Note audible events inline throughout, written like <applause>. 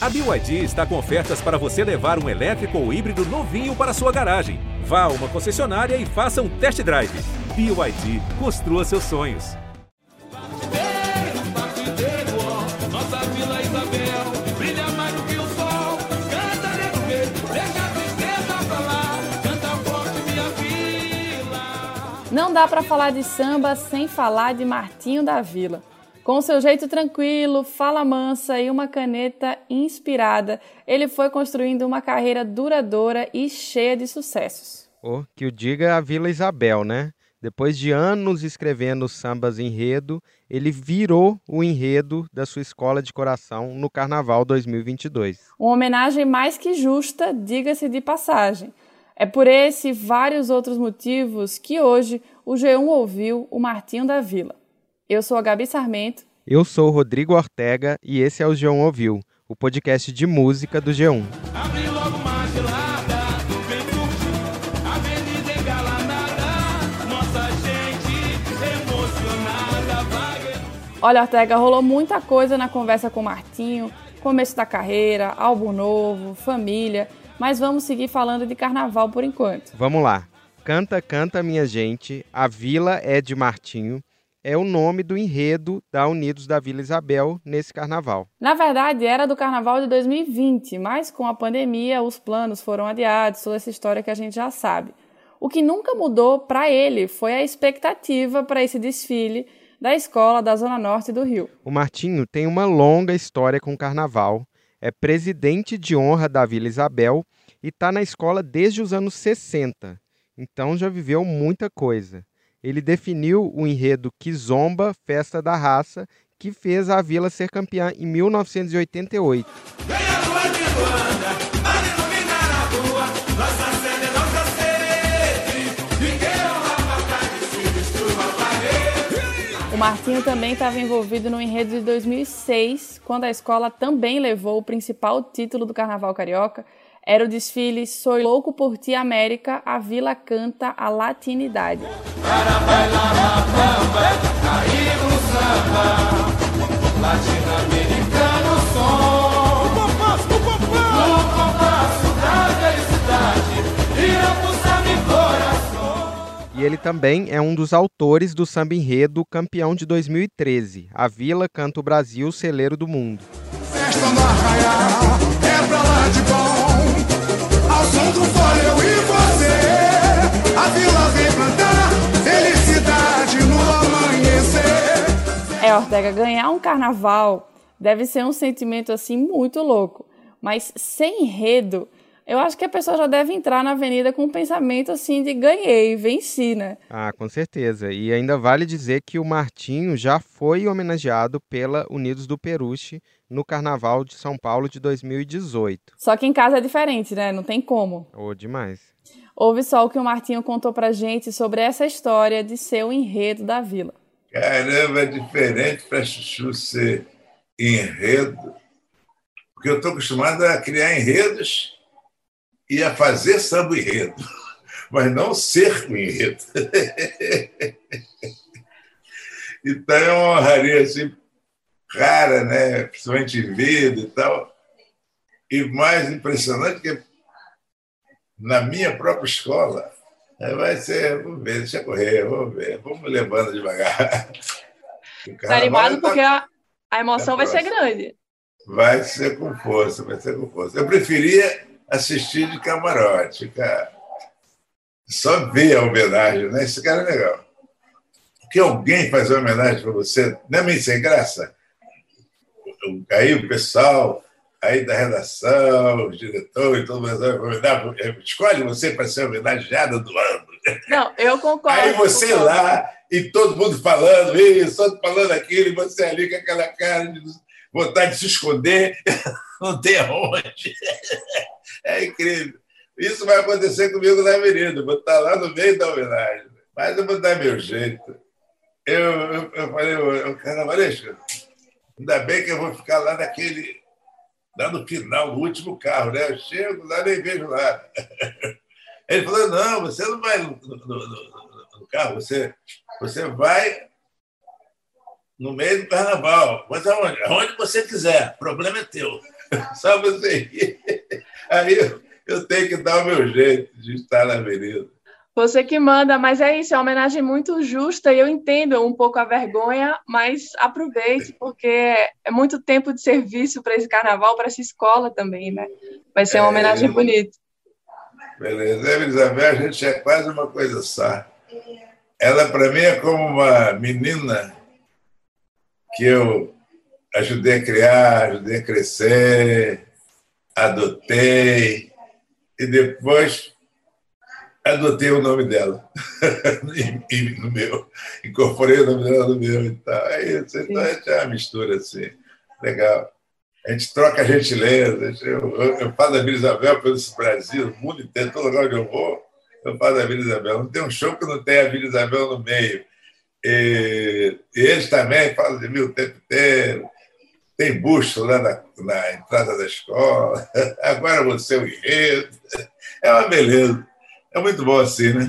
A BYD está com ofertas para você levar um elétrico ou híbrido novinho para sua garagem. Vá a uma concessionária e faça um test drive. BYD, construa seus sonhos. Não dá para falar de samba sem falar de Martinho da Vila. Com seu jeito tranquilo, fala mansa e uma caneta inspirada, ele foi construindo uma carreira duradoura e cheia de sucessos. Oh, que o diga a Vila Isabel, né? Depois de anos escrevendo sambas enredo, ele virou o enredo da sua escola de coração no Carnaval 2022. Uma homenagem mais que justa, diga-se de passagem. É por esse e vários outros motivos que hoje o G1 ouviu o Martinho da Vila. Eu sou a Gabi Sarmento. Eu sou o Rodrigo Ortega e esse é o G1 Ouviu, o podcast de música do G1. Abre logo uma gelada, vem curtir. Avenida engalanada, nossa gente emocionada vai. Olha, Ortega, rolou muita coisa na conversa com o Martinho, começo da carreira, álbum novo, família, mas vamos seguir falando de carnaval por enquanto. Vamos lá. Canta, canta, minha gente. A Vila é de Martinho. É o nome do enredo da Unidos da Vila Isabel nesse carnaval. Na verdade, era do carnaval de 2020, mas com a pandemia os planos foram adiados, toda essa história que a gente já sabe. O que nunca mudou para ele foi a expectativa para esse desfile da escola da Zona Norte do Rio. O Martinho tem uma longa história com o carnaval, é presidente de honra da Vila Isabel e está na escola desde os anos 60, então já viveu muita coisa. Ele definiu o enredo Kizomba, Festa da Raça, que fez a vila ser campeã em 1988. Vem a lua de Luanda, para iluminar a rua. Nossa sede é. O Martinho também estava envolvido no enredo de 2006, quando a escola também levou o principal título do Carnaval Carioca. Era o desfile Sou Louco por Ti América, a Vila canta a latinidade. E. E ele também é um dos autores do samba enredo campeão de 2013, A Vila Canta o Brasil, Celeiro do Mundo. Festa no arraial, é pra lá de bom. Do fole eu e você. A vila vem cantar, felicidade no amanhecer. É, Ortega, ganhar um carnaval deve ser um sentimento assim muito louco, mas sem enredo, eu acho que a pessoa já deve entrar na avenida com um pensamento assim de ganhei, venci, né? Ah, com certeza. E ainda vale dizer que o Martinho já foi homenageado pela Unidos do Peruche no Carnaval de São Paulo de 2018. Só que em casa é diferente, né? Não tem como. Oh, demais. Ouve só o que o Martinho contou pra gente sobre essa história de ser o enredo da vila. Caramba, é diferente para Chuchu ser enredo, porque eu estou acostumado a criar enredos e a fazer samba enredo, <laughs> mas não ser o enredo. <laughs> Então é uma honraria assim, rara, né? principalmente em vida e tal. E mais impressionante que na minha própria escola, eh, vai ser, vamos ver, deixa correr, vamos ver, vamos levando devagar. Tá carnaval animado tá- porque a, a emoção vai ser grande. Vai ser com força, vai ser com força. Eu preferia assistir de camarote, ficar só ver a homenagem, né? Esse cara é legal. Porque alguém faz uma homenagem para você, não é meio sem graça? Aí o pessoal, aí da redação, o diretor e todo mundo escolhe você para ser homenageada do ano. Não, eu concordo. Aí você concordo. lá e todo mundo falando isso, todo falando aquilo, e você ali com aquela cara de vontade de se esconder, <laughs> não tem aonde. É incrível. Isso vai acontecer comigo na avenida, vou estar lá no meio da homenagem. Mas eu vou dar meu jeito. Eu, eu, eu falei, o carnavalesco, ainda bem que eu vou ficar lá naquele, lá no final, no último carro, né? Eu chego lá nem vejo nada. <laughs> Ele falou, não, você não vai no, no- no- no- no carro, você, você vai no meio do carnaval. Mas aonde? Aonde você quiser, o problema é teu. <laughs> Só você rir. Aí eu, eu tenho que dar o meu jeito de estar na avenida. Você que manda, mas é isso, é uma homenagem muito justa e eu entendo um pouco a vergonha, mas aproveite, porque é muito tempo de serviço para esse carnaval, para essa escola também, né? Vai ser uma homenagem É. bonita. Beleza. E Isabel, a gente é quase uma coisa só. Ela, para mim, é como uma menina que eu ajudei a criar, ajudei a crescer, adotei, e depois adotei o nome dela <laughs> e- e no meu. Incorporei o nome dela no meu e tal. É isso. Então, é uma mistura assim. Legal. A gente troca gentileza. Eu, eu, eu falo da Vila Isabel pelo Brasil, o mundo inteiro, todo lugar onde eu vou, eu falo da Vila Isabel. Não tem um show que não tenha a Vila Isabel no meio. E, e eles também falam de mim o tempo inteiro. Tem busto lá na, na entrada da escola. <laughs> Agora você é o enredo. É uma beleza. É muito bom assim, né?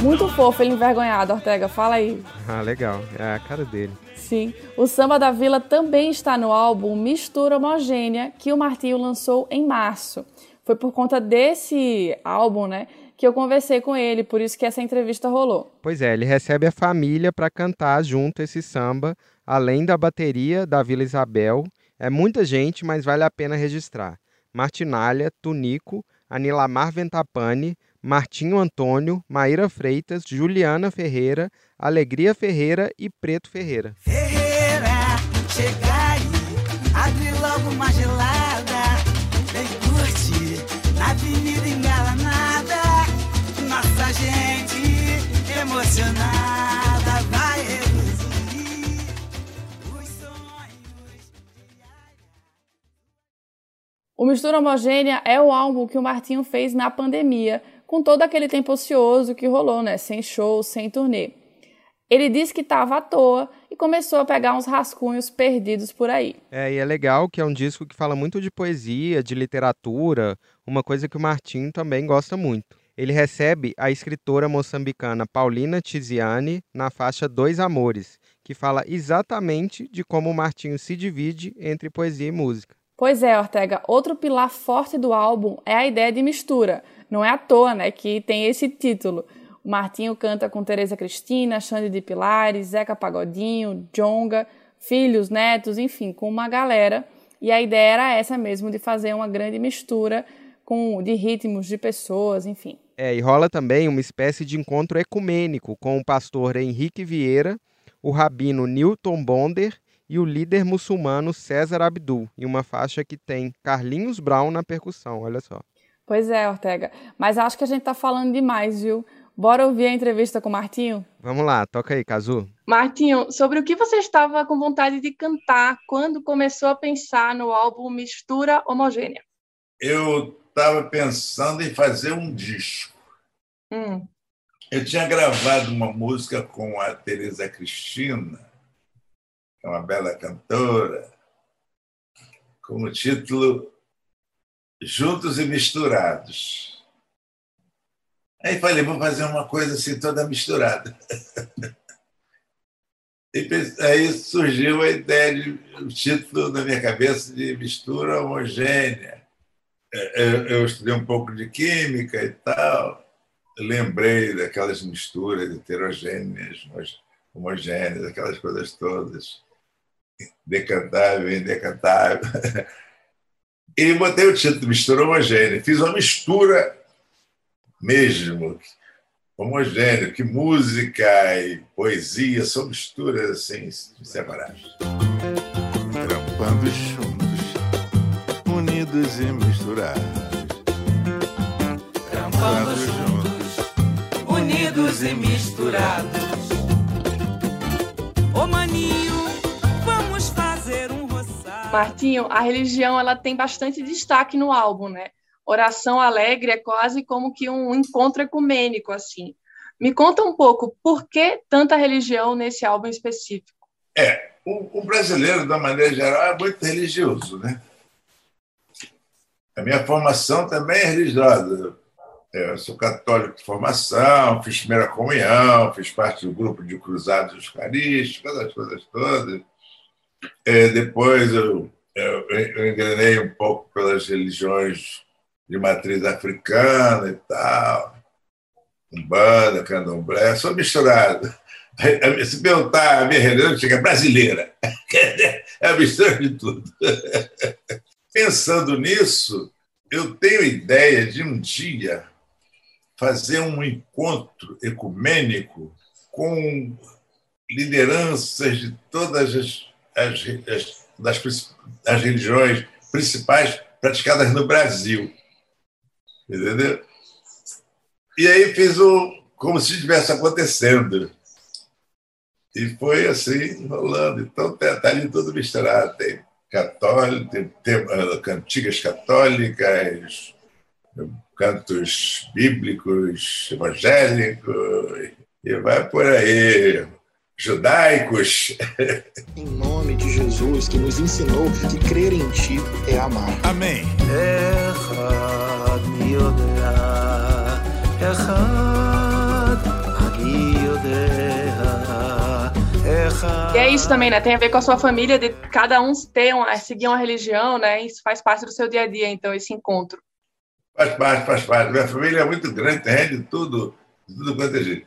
Muito fofo, ele envergonhado, Ortega, fala aí. Ah, legal. É a cara dele. Sim, o Samba da Vila também está no álbum Mistura Homogênea, que o Martinho lançou em março. Foi por conta desse álbum, né, que eu conversei com ele, por isso que essa entrevista rolou. Pois é, ele recebe a família para cantar junto esse samba, além da bateria da Vila Isabel. É muita gente, mas vale a pena registrar. Martinalha, Tunico, Anilamar Ventapani, Martinho Antônio, Maíra Freitas, Juliana Ferreira, Alegria Ferreira e Preto Ferreira. Ferreira, chega aí, abre logo uma gelada, vai reduzir os sonhos. O Mistura Homogênea é o álbum que o Martinho fez na pandemia, com todo aquele tempo ocioso que rolou, né, sem show, sem turnê. Ele disse que estava à toa e começou a pegar uns rascunhos perdidos por aí. É, e é legal que é um disco que fala muito de poesia, de literatura, uma coisa que o Martinho também gosta muito. Ele recebe a escritora moçambicana Paulina Tiziane na faixa Dois Amores, que fala exatamente de como o Martinho se divide entre poesia e música. Pois é, Ortega, outro pilar forte do álbum é a ideia de mistura. Não é à toa, né, que tem esse título. O Martinho canta com Tereza Cristina, Xande de Pilares, Zeca Pagodinho, Jonga, filhos, netos, enfim, com uma galera. E a ideia era essa mesmo, de fazer uma grande mistura com de ritmos, de pessoas, enfim. É, e rola também uma espécie de encontro ecumênico com o pastor Henrique Vieira, o rabino Newton Bonder e o líder muçulmano César Abdul, em uma faixa que tem Carlinhos Brown na percussão, olha só. Pois é, Ortega. Mas acho que a gente tá falando demais, viu? Bora ouvir a entrevista com o Martinho? Vamos lá, toca aí, Cazu. Martinho, sobre o que você estava com vontade de cantar quando começou a pensar no álbum Mistura Homogênea? Eu estava pensando em fazer um disco. Hum, Eu tinha gravado uma música com a Tereza Cristina, que é uma bela cantora, com o título Juntos e Misturados. Aí falei, vou fazer uma coisa assim toda misturada. <laughs> E aí surgiu a ideia de o título na minha cabeça de mistura homogênea. É, Eu, eu estudei um pouco de química e tal. Lembrei daquelas misturas heterogêneas, homo- homogêneas, aquelas coisas todas, decantável, indecantável. E botei o título Mistura Homogênea. Fiz uma mistura mesmo, homogênea, que música e poesia são misturas assim, juntos, unidos e misturados. Trampando juntos, unidos e misturados. Ô maninho, vamos fazer um roçado. Martinho, a religião ela tem bastante destaque no álbum, né? Oração Alegre é quase como que um encontro ecumênico, assim. Me conta um pouco, por que tanta religião nesse álbum específico? É, o, o brasileiro, de uma maneira geral, é muito religioso, né? A minha formação também é religiosa. É, eu sou católico de formação, fiz primeira comunhão, fiz parte do grupo de cruzados eucarísticos, as coisas todas. É, depois eu, eu, eu um pouco pelas religiões de matriz africana e tal, Umbanda, Candomblé, sou misturado. <laughs> Se perguntar a minha religião, chega brasileira. <laughs> É a mistura de tudo. <laughs> Pensando nisso, eu tenho ideia de um dia fazer um encontro ecumênico com lideranças de todas as, as, as, das, as religiões principais praticadas no Brasil. Entendeu? E aí fiz o como se estivesse acontecendo. E foi assim, rolando. Então está tá ali tudo misturado. Tem católicas, eh, cantigas católicas, cantos bíblicos, evangélicos, e vai por aí judaicos. <laughs> Em nome de Jesus, que nos ensinou que crer em ti é amar. Amém. Errad, e é isso também, né? Tem a ver com a sua família, de cada um ter uma, seguir uma religião, né? Isso faz parte do seu dia a dia, então, esse encontro. Faz parte, faz parte. Minha família é muito grande, tem de tudo, de tudo quanto é jeito.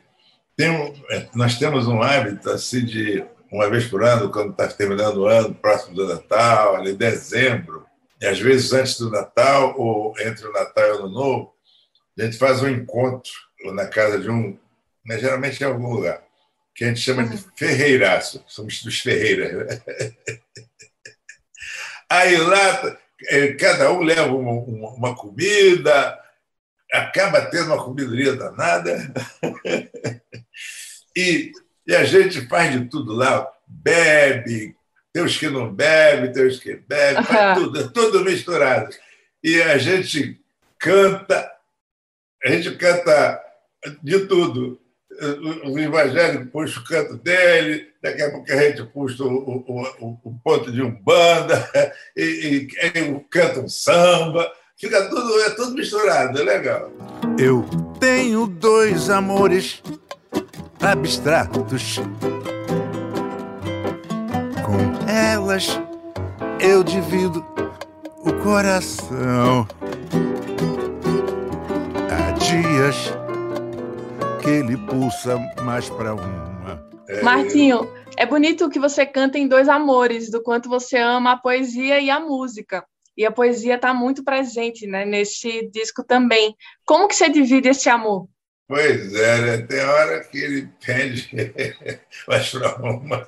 Tem um, é, nós temos um hábito assim de uma vez por ano, quando está terminando o ano, próximo do Natal, ali em dezembro, e às vezes antes do Natal ou entre o Natal e o Ano Novo, a gente faz um encontro na casa de um, né, geralmente em algum lugar, que a gente chama de ferreiraço, somos dos Ferreiras. Né? Aí lá, eh, cada um leva uma, uma, uma comida, acaba tendo uma comidoria danada, <laughs> e, e a gente faz de tudo lá, bebe, tem os que não bebem, tem os que bebem, faz tudo, é tudo misturado. E a gente canta, a gente canta de tudo. O evangélico puxa o canto dele, daqui a pouco a gente puxa o, o, o, o ponto de umbanda, <laughs> e, e, e canta um samba, fica tudo, é tudo misturado, é legal. Eu tenho dois amores abstratos. Com elas eu divido o coração. Há dias que ele pulsa mais para uma. Martinho, é bonito que você canta em dois amores, do quanto você ama a poesia e a música. E a poesia está muito presente né, nesse disco também. Como que você divide esse amor? Pois é, né? tem hora que ele pende <laughs> mais para uma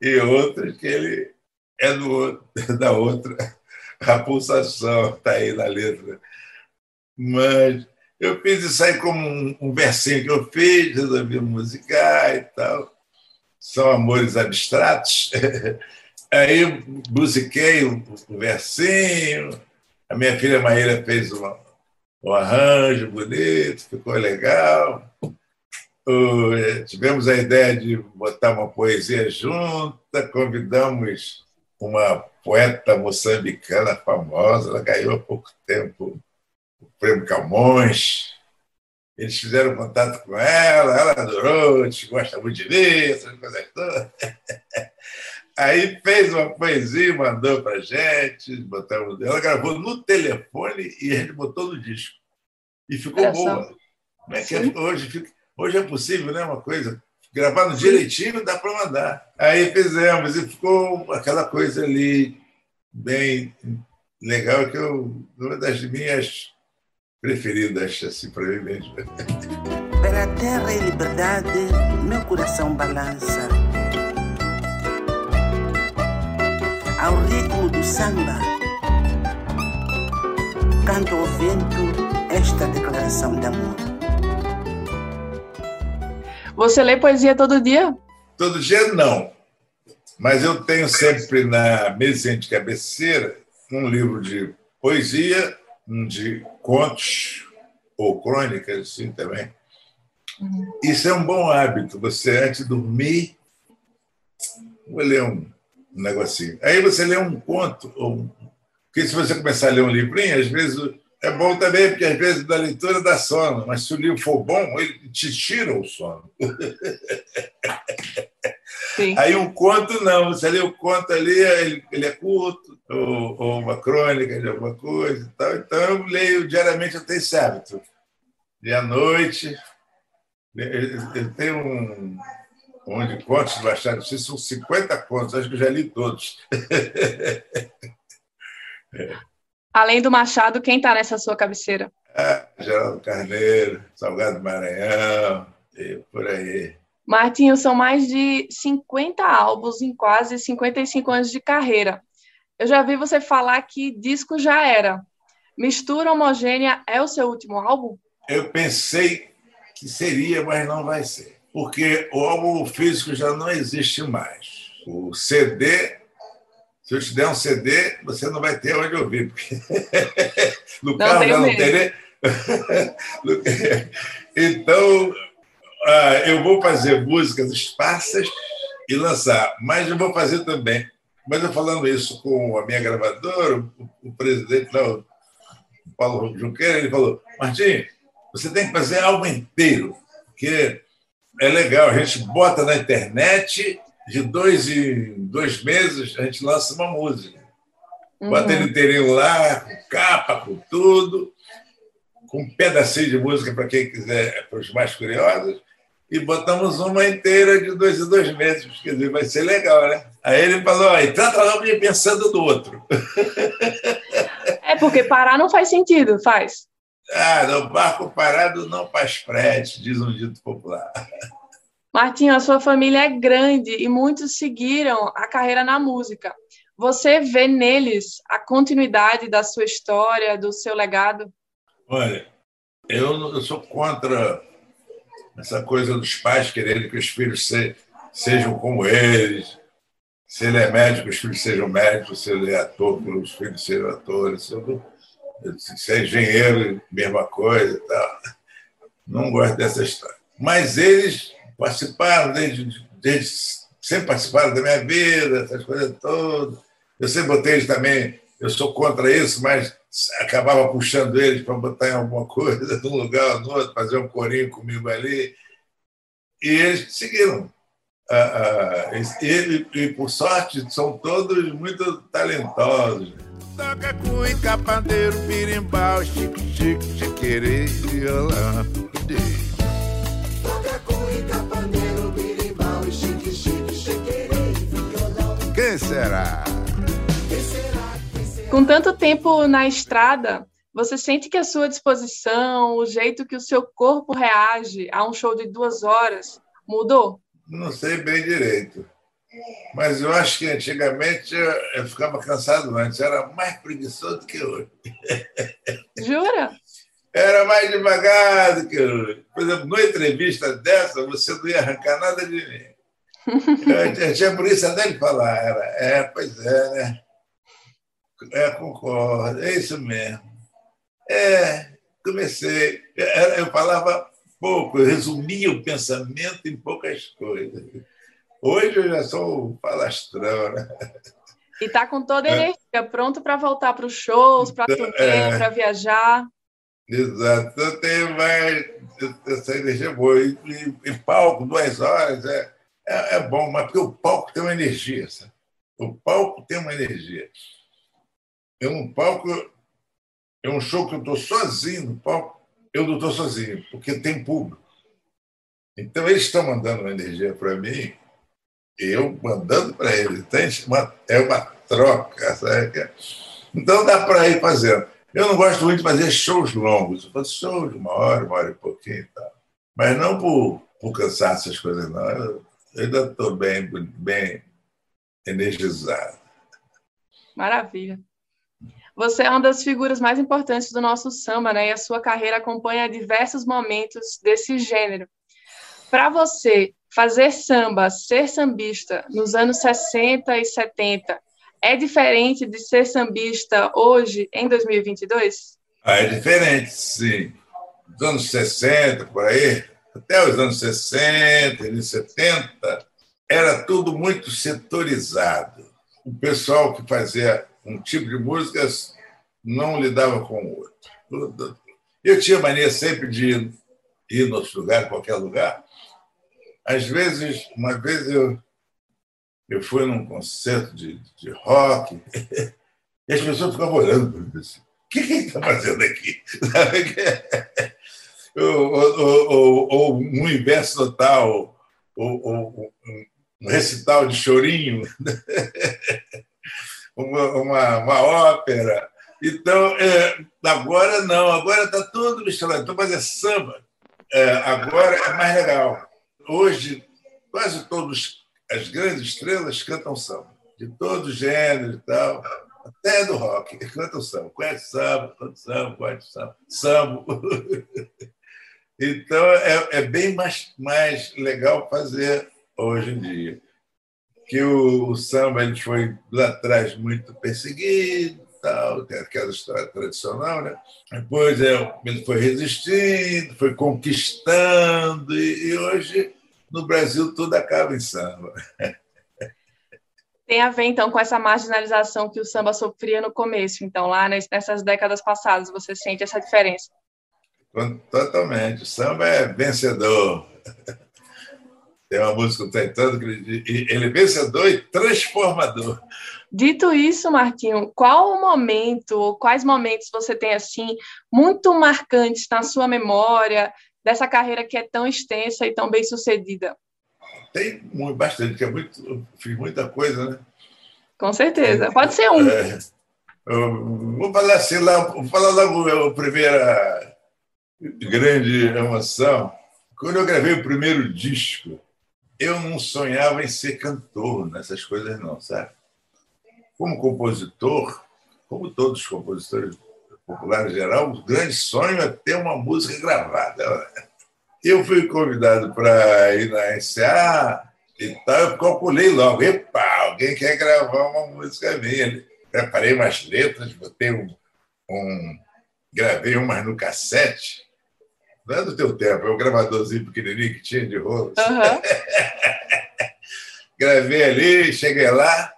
e outras que ele é do outro, da outra. A pulsação está aí na letra. Mas eu fiz isso aí como um, um versinho que eu fiz, resolvi musicar e tal. São amores abstratos. <laughs> Aí musiquei o, versinho. A minha filha Maíra fez uma, um arranjo bonito, ficou legal. Uh, tivemos a ideia de botar uma poesia junta, convidamos uma poeta moçambicana famosa, ela ganhou há pouco tempo prêmio Camões. Eles fizeram contato com ela, ela adorou, gente gosta muito de ler, essas coisas todas. <laughs> Aí fez uma poesia, mandou para gente, botamos, ela gravou no telefone e a gente botou no disco. E ficou boa. só. Como é que é? hoje, fica- hoje é possível, né? Uma coisa. Gravando direitinho dá para mandar. Aí fizemos e ficou aquela coisa ali bem legal, que eu, uma das minhas preferidas, assim, para mim mesmo. Pela terra e liberdade, meu coração balança. Ao ritmo do samba, canto ao vento esta declaração de amor. Você lê poesia todo dia? Todo dia não, mas eu tenho sempre na mesinha de cabeceira um livro de poesia, de contos ou crônicas, assim também. Isso é um bom hábito. Você, antes de dormir, vou ler um, negocinho. Aí você lê um conto, ou um- porque se você começar a ler um livrinho, às vezes É bom também, porque às vezes da leitura dá sono, mas se o livro for bom, ele te tira o sono. <laughs> Sim. Aí um conto, não. Você lê o conto ali, ele, ele é curto, ou, ou uma crônica de alguma coisa e tal. Então eu leio diariamente até esse hábito. E à noite, eu eu tenho um, um de contos do Machado, se são 50 contos, acho que eu já li todos. <laughs> Além do Machado, quem tá nessa sua cabeceira? Ah, Geraldo Carneiro, Salgado Maranhão, e por aí. Martinho, são mais de 50 álbuns em quase 55 anos de carreira. Eu já vi você falar que disco já era. Mistura Homogênea é o seu último álbum? Eu pensei que seria, mas não vai ser. Porque o álbum físico já não existe mais. O CD, se eu te der um CD, você não vai ter onde ouvir. Porque <laughs> no Não carro já não tem nem. <laughs> então, ah, eu vou fazer músicas esparsas e lançar, mas eu vou fazer também. Mas eu falando isso com a minha gravadora, o, o presidente lá, o Paulo Junqueira, ele falou: Martim, você tem que fazer álbum inteiro, porque é legal, a gente bota na internet, de dois em dois meses a gente lança uma música. Bota ele inteirinho lá, com capa, com tudo, com um pedacinho de música para quem quiser, para os mais curiosos, e botamos uma inteira de dois em dois meses. Quer dizer, vai ser legal, né? Aí ele falou: aí trata logo de pensando no outro. É porque parar não faz sentido, faz. Ah, no barco parado não faz frete, diz um dito popular. Martinho, a sua família é grande e muitos seguiram a carreira na música. Você vê neles a continuidade da sua história, do seu legado? Olha, eu, eu sou contra essa coisa dos pais quererem que os filhos se- sejam como eles. Se ele é médico, os filhos sejam médicos. Se ele é ator, os filhos sejam atores. Se se é engenheiro, mesma coisa tal. Não gosto dessa história. Mas eles participaram desde, desde sempre participaram da minha vida, essas coisas todas. Eu sempre botei eles também, eu sou contra isso, mas acabava puxando eles para botar em alguma coisa, <laughs> num lugar ou no outro, fazer um corinho comigo ali. E eles seguiram. Ah, ah, e, e, por sorte, são todos muito talentosos. Toca cuíca, pandeiro, birimbau, chique, chique, chiquerê, violão. Toca cuíca, pandeiro, birimbau e chique, chique, chequerê, violão. Quem será? Com tanto tempo na estrada, você sente que a sua disposição, o jeito que o seu corpo reage a um show de duas horas mudou? Não sei bem direito. Mas eu acho que antigamente eu, eu ficava cansado antes, era mais preguiçoso do que hoje. Jura? Era mais devagar do que hoje. Por exemplo, numa entrevista dessa, você não ia arrancar nada de mim. Eu, <laughs> eu tinha por isso até de falar. Era, é, pois é, né? É, concordo, é isso mesmo. É, comecei. Eu, eu falava pouco, eu resumia o pensamento em poucas coisas. Hoje eu já sou um falastrão, né? E tá com toda a energia, pronto para voltar para os shows, para turnê, É. para viajar. Exato. Eu tenho mais essa energia boa. E, e- e palco, duas horas, é, é, é bom, mas porque o palco tem uma energia. Sabe? O palco tem uma energia. Eu um palco, é um show que eu estou sozinho no palco, eu não estou sozinho, porque tem público. Então eles estão mandando uma energia para mim, eu mandando para eles. Então, é uma troca, sabe? Então dá para ir fazendo. Eu não gosto muito de fazer shows longos. Eu faço shows de uma hora, uma hora e pouquinho tal. Mas não por, por cansaço, essas coisas, não. Eu, eu ainda estou bem, bem energizado. Maravilha. Você é uma das figuras mais importantes do nosso samba, né? E a sua carreira acompanha diversos momentos desse gênero. Para você, fazer samba, ser sambista nos anos 60 e 70 é diferente de ser sambista hoje, em 2022? Ah, é diferente, sim. Dos anos 60, por aí, até os anos 60, e 70, era tudo muito setorizado. O pessoal que fazia um tipo de música não lidava com o outro. Eu tinha mania sempre de ir, ir no outro lugar, em qualquer lugar. Às vezes, uma vez eu, eu fui num concerto de, de rock <laughs> e as pessoas ficavam olhando para mim assim, o que, ele está fazendo aqui? <laughs> ou, um inverso total, ou um recital de chorinho, <laughs> uma, uma, uma ópera. Então, é, agora não, agora está tudo misturado. Então, fazer samba é, agora é mais legal. Hoje, quase todas as grandes estrelas cantam samba, de todos os gêneros e tal, até do rock, cantam samba. Conhece samba, canta samba, conhece samba, samba. <laughs> Então, é, é bem mais, mais legal fazer hoje em dia. Que o, o samba ele foi lá atrás muito perseguido, tal, tem aquela história tradicional, né? Depois é, ele foi resistindo, foi conquistando, e, e hoje no Brasil tudo acaba em samba. Tem a ver, então, com essa marginalização que o samba sofria no começo. Então, lá nessas décadas passadas, você sente essa diferença? Totalmente. O samba é vencedor. Tem uma música do Caetano que ele é vencedor e transformador. Dito isso, Martinho, qual o momento, quais momentos você tem assim muito marcantes na sua memória dessa carreira que é tão extensa e tão bem sucedida? Tem bastante, que é muito, fiz muita coisa, né? Com certeza. Pode ser um. É, vou falar assim, lá, vou falar logo a primeira grande emoção. Quando eu gravei o primeiro disco, eu não sonhava em ser cantor nessas coisas, não, sabe? Como compositor, como todos os compositores populares em geral, o grande sonho é ter uma música gravada. Eu fui convidado para ir na SA e tal, eu calculei logo, epa, alguém quer gravar uma música minha. Preparei umas letras, botei um, um gravei umas no cassete, não é do teu tempo, é um gravadorzinho pequenininho que tinha de rolos. <laughs> Uhum. Gravei ali, cheguei lá,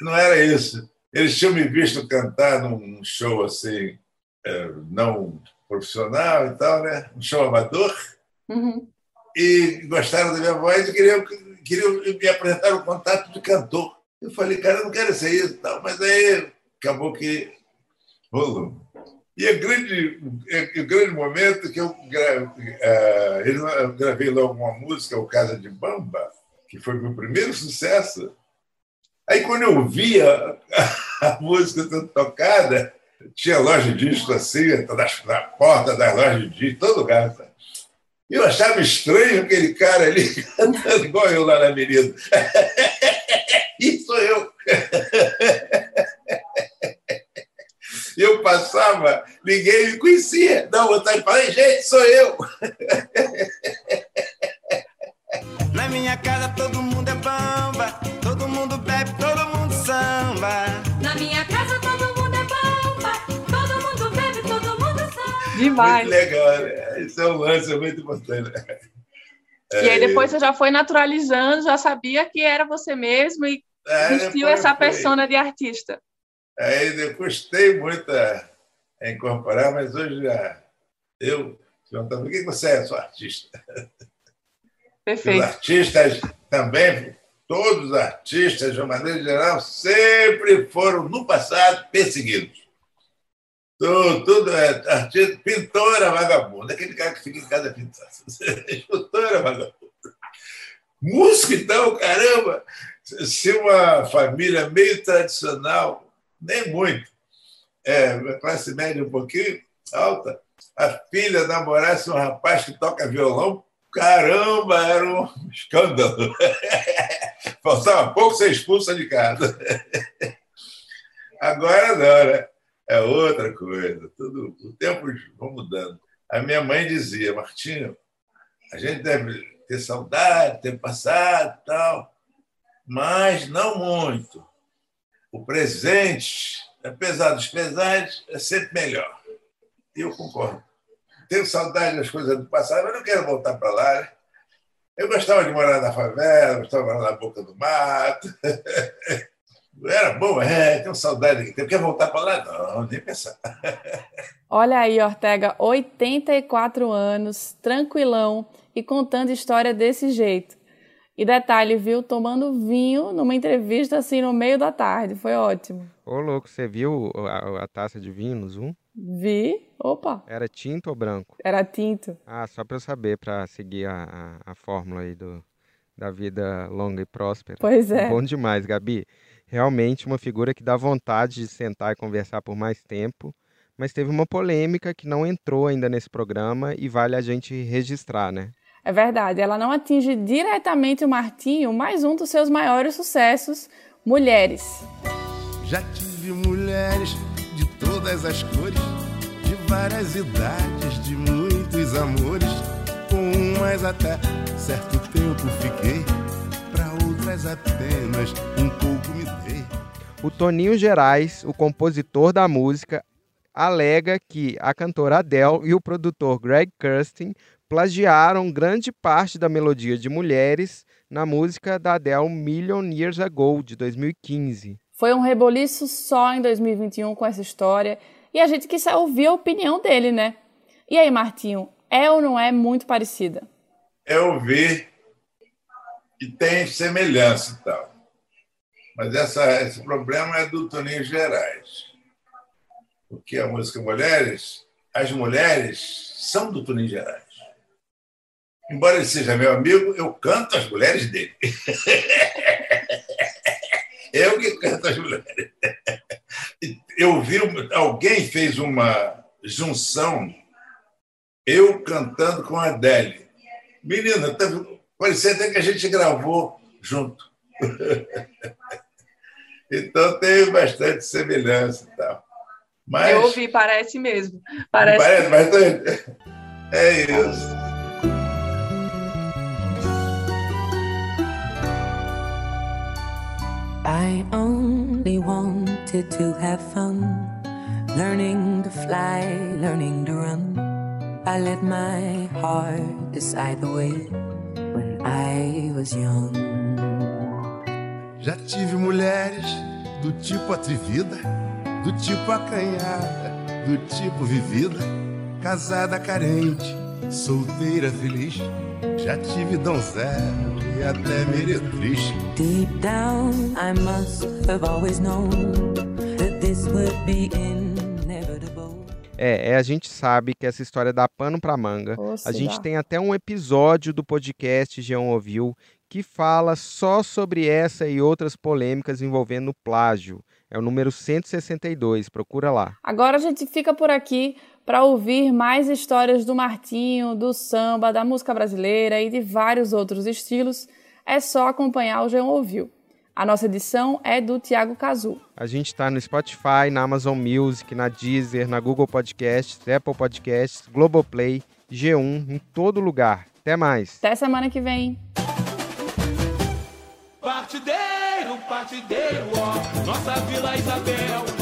não era isso. Eles tinham me visto cantar num show assim, é, não profissional e tal, né? um show amador, uhum. e gostaram da minha voz e queriam, queriam me apresentar o contato de cantor. Eu falei, cara, eu não quero ser isso, tal, mas aí acabou que rolou. E o grande, o grande momento que eu, gravei logo uma música, o Casa de Bamba, que foi meu primeiro sucesso. Aí, quando eu via a <laughs> música sendo tocada, tinha loja de disco assim, na, porta da loja de disco, todo lugar. Sabe? Eu achava estranho aquele cara ali <laughs> cantando igual eu lá na avenida. <laughs> Isso sou eu. Eu passava, ninguém me conhecia. Dá vontade de falar, gente, sou eu. <laughs> Na minha casa todo mundo é bamba, todo mundo bebe, todo mundo samba. Na minha casa todo mundo é bamba, todo mundo bebe, todo mundo samba. Demais. Muito legal, né? Isso é um lance muito importante. Né? E aí depois você já foi naturalizando, já sabia que era você mesmo e é, vestiu essa foi. persona de artista. Aí eu custei muito a, a incorporar, mas hoje já eu perguntava, o que você é? Sou artista. Perfeito. Os artistas também, todos os artistas, de uma maneira geral, sempre foram, no passado, perseguidos. Tudo, tudo é artista, pintora vagabunda, aquele cara que fica em casa pintando. <laughs> Escultora vagabunda. Música, então, caramba! Se uma família meio tradicional nem muito. É, classe média um pouquinho alta. A filha namorasse um rapaz que toca violão, caramba, era um escândalo. <laughs> Faltava pouco ser expulsa de casa. Agora não, né? É outra coisa. Tudo, o tempo vai mudando. A minha mãe dizia, Martinho, a gente deve ter saudade, ter passado tal, mas não muito o presente, apesar dos pesares, é sempre melhor. Eu concordo. Tenho saudade das coisas do passado, mas não quero voltar para lá. Né? Eu gostava de morar na favela, gostava de morar na boca do mato. <laughs> Era bom, é, tenho saudade aqui. Quer voltar para lá? Não, nem pensar. <laughs> Olha aí, Ortega, 84 anos, tranquilão e contando história desse jeito. E detalhe, viu? Tomando vinho numa entrevista assim no meio da tarde. Foi ótimo. Ô, louco, você viu a, a taça de vinho no Zoom? Vi. Opa, Era tinto ou branco? era tinto. Ah, só pra eu saber, pra seguir a, a, a fórmula aí do, da vida longa e próspera. Pois é. Bom demais, Gabi. Realmente uma figura que dá vontade de sentar e conversar por mais tempo, mas teve uma polêmica que não entrou ainda nesse programa e vale a gente registrar, né? É verdade, ela não atinge diretamente o Martinho, mas um dos seus maiores sucessos, Mulheres. Já tive mulheres de todas as cores, de várias idades, de muitos amores. Com umas até certo tempo fiquei, pra outras apenas um pouco me dei. O Toninho Gerais, o compositor da música, alega que a cantora Adele e o produtor Greg Kirsten plagiaram grande parte da melodia de Mulheres na música da Adele Million Years Ago, de 2015. Foi um reboliço só em 2021 com essa história e a gente quis ouvir a opinião dele, né? E aí, Martinho, é ou não é muito parecida? é ouvir que tem semelhança e tal. Mas essa, esse problema é do Toninho Gerais. Porque a música Mulheres, as mulheres são do Toninho Gerais. Embora ele seja meu amigo, eu canto as mulheres dele. <laughs> Eu que canto as mulheres. Eu vi, alguém fez uma junção, eu cantando com a Adele. Menina, parecia até que a gente gravou junto. <laughs> Então tem bastante semelhança e tal. Mas Eu ouvi, parece mesmo. Parece. parece bastante. É isso. I only wanted to have fun, learning to fly, learning to run. I let my heart decide the way when I was young. Já tive mulheres do tipo atrevida, do tipo acanhada, do tipo vivida, casada carente, solteira feliz. Já tive donzela e até meretriz. Deep down, I must have always known that this would be inevitable. É, é, a gente sabe que essa história dá pano pra manga. Ô, A gente dá. tem até um episódio do podcast Geão Ouviu que fala só sobre essa e outras polêmicas envolvendo plágio. É o número 162, procura lá. Agora a gente fica por aqui para ouvir mais histórias do Martinho, do samba, da música brasileira e de vários outros estilos. É só acompanhar o João Ouviu. A nossa edição é do Tiago Cazu. A gente está no Spotify, na Amazon Music, na Deezer, na Google Podcasts, Apple Podcasts, Globoplay, G1, em todo lugar. Até mais. Até semana que vem. Partideiro, partideiro, ó, nossa Vila Isabel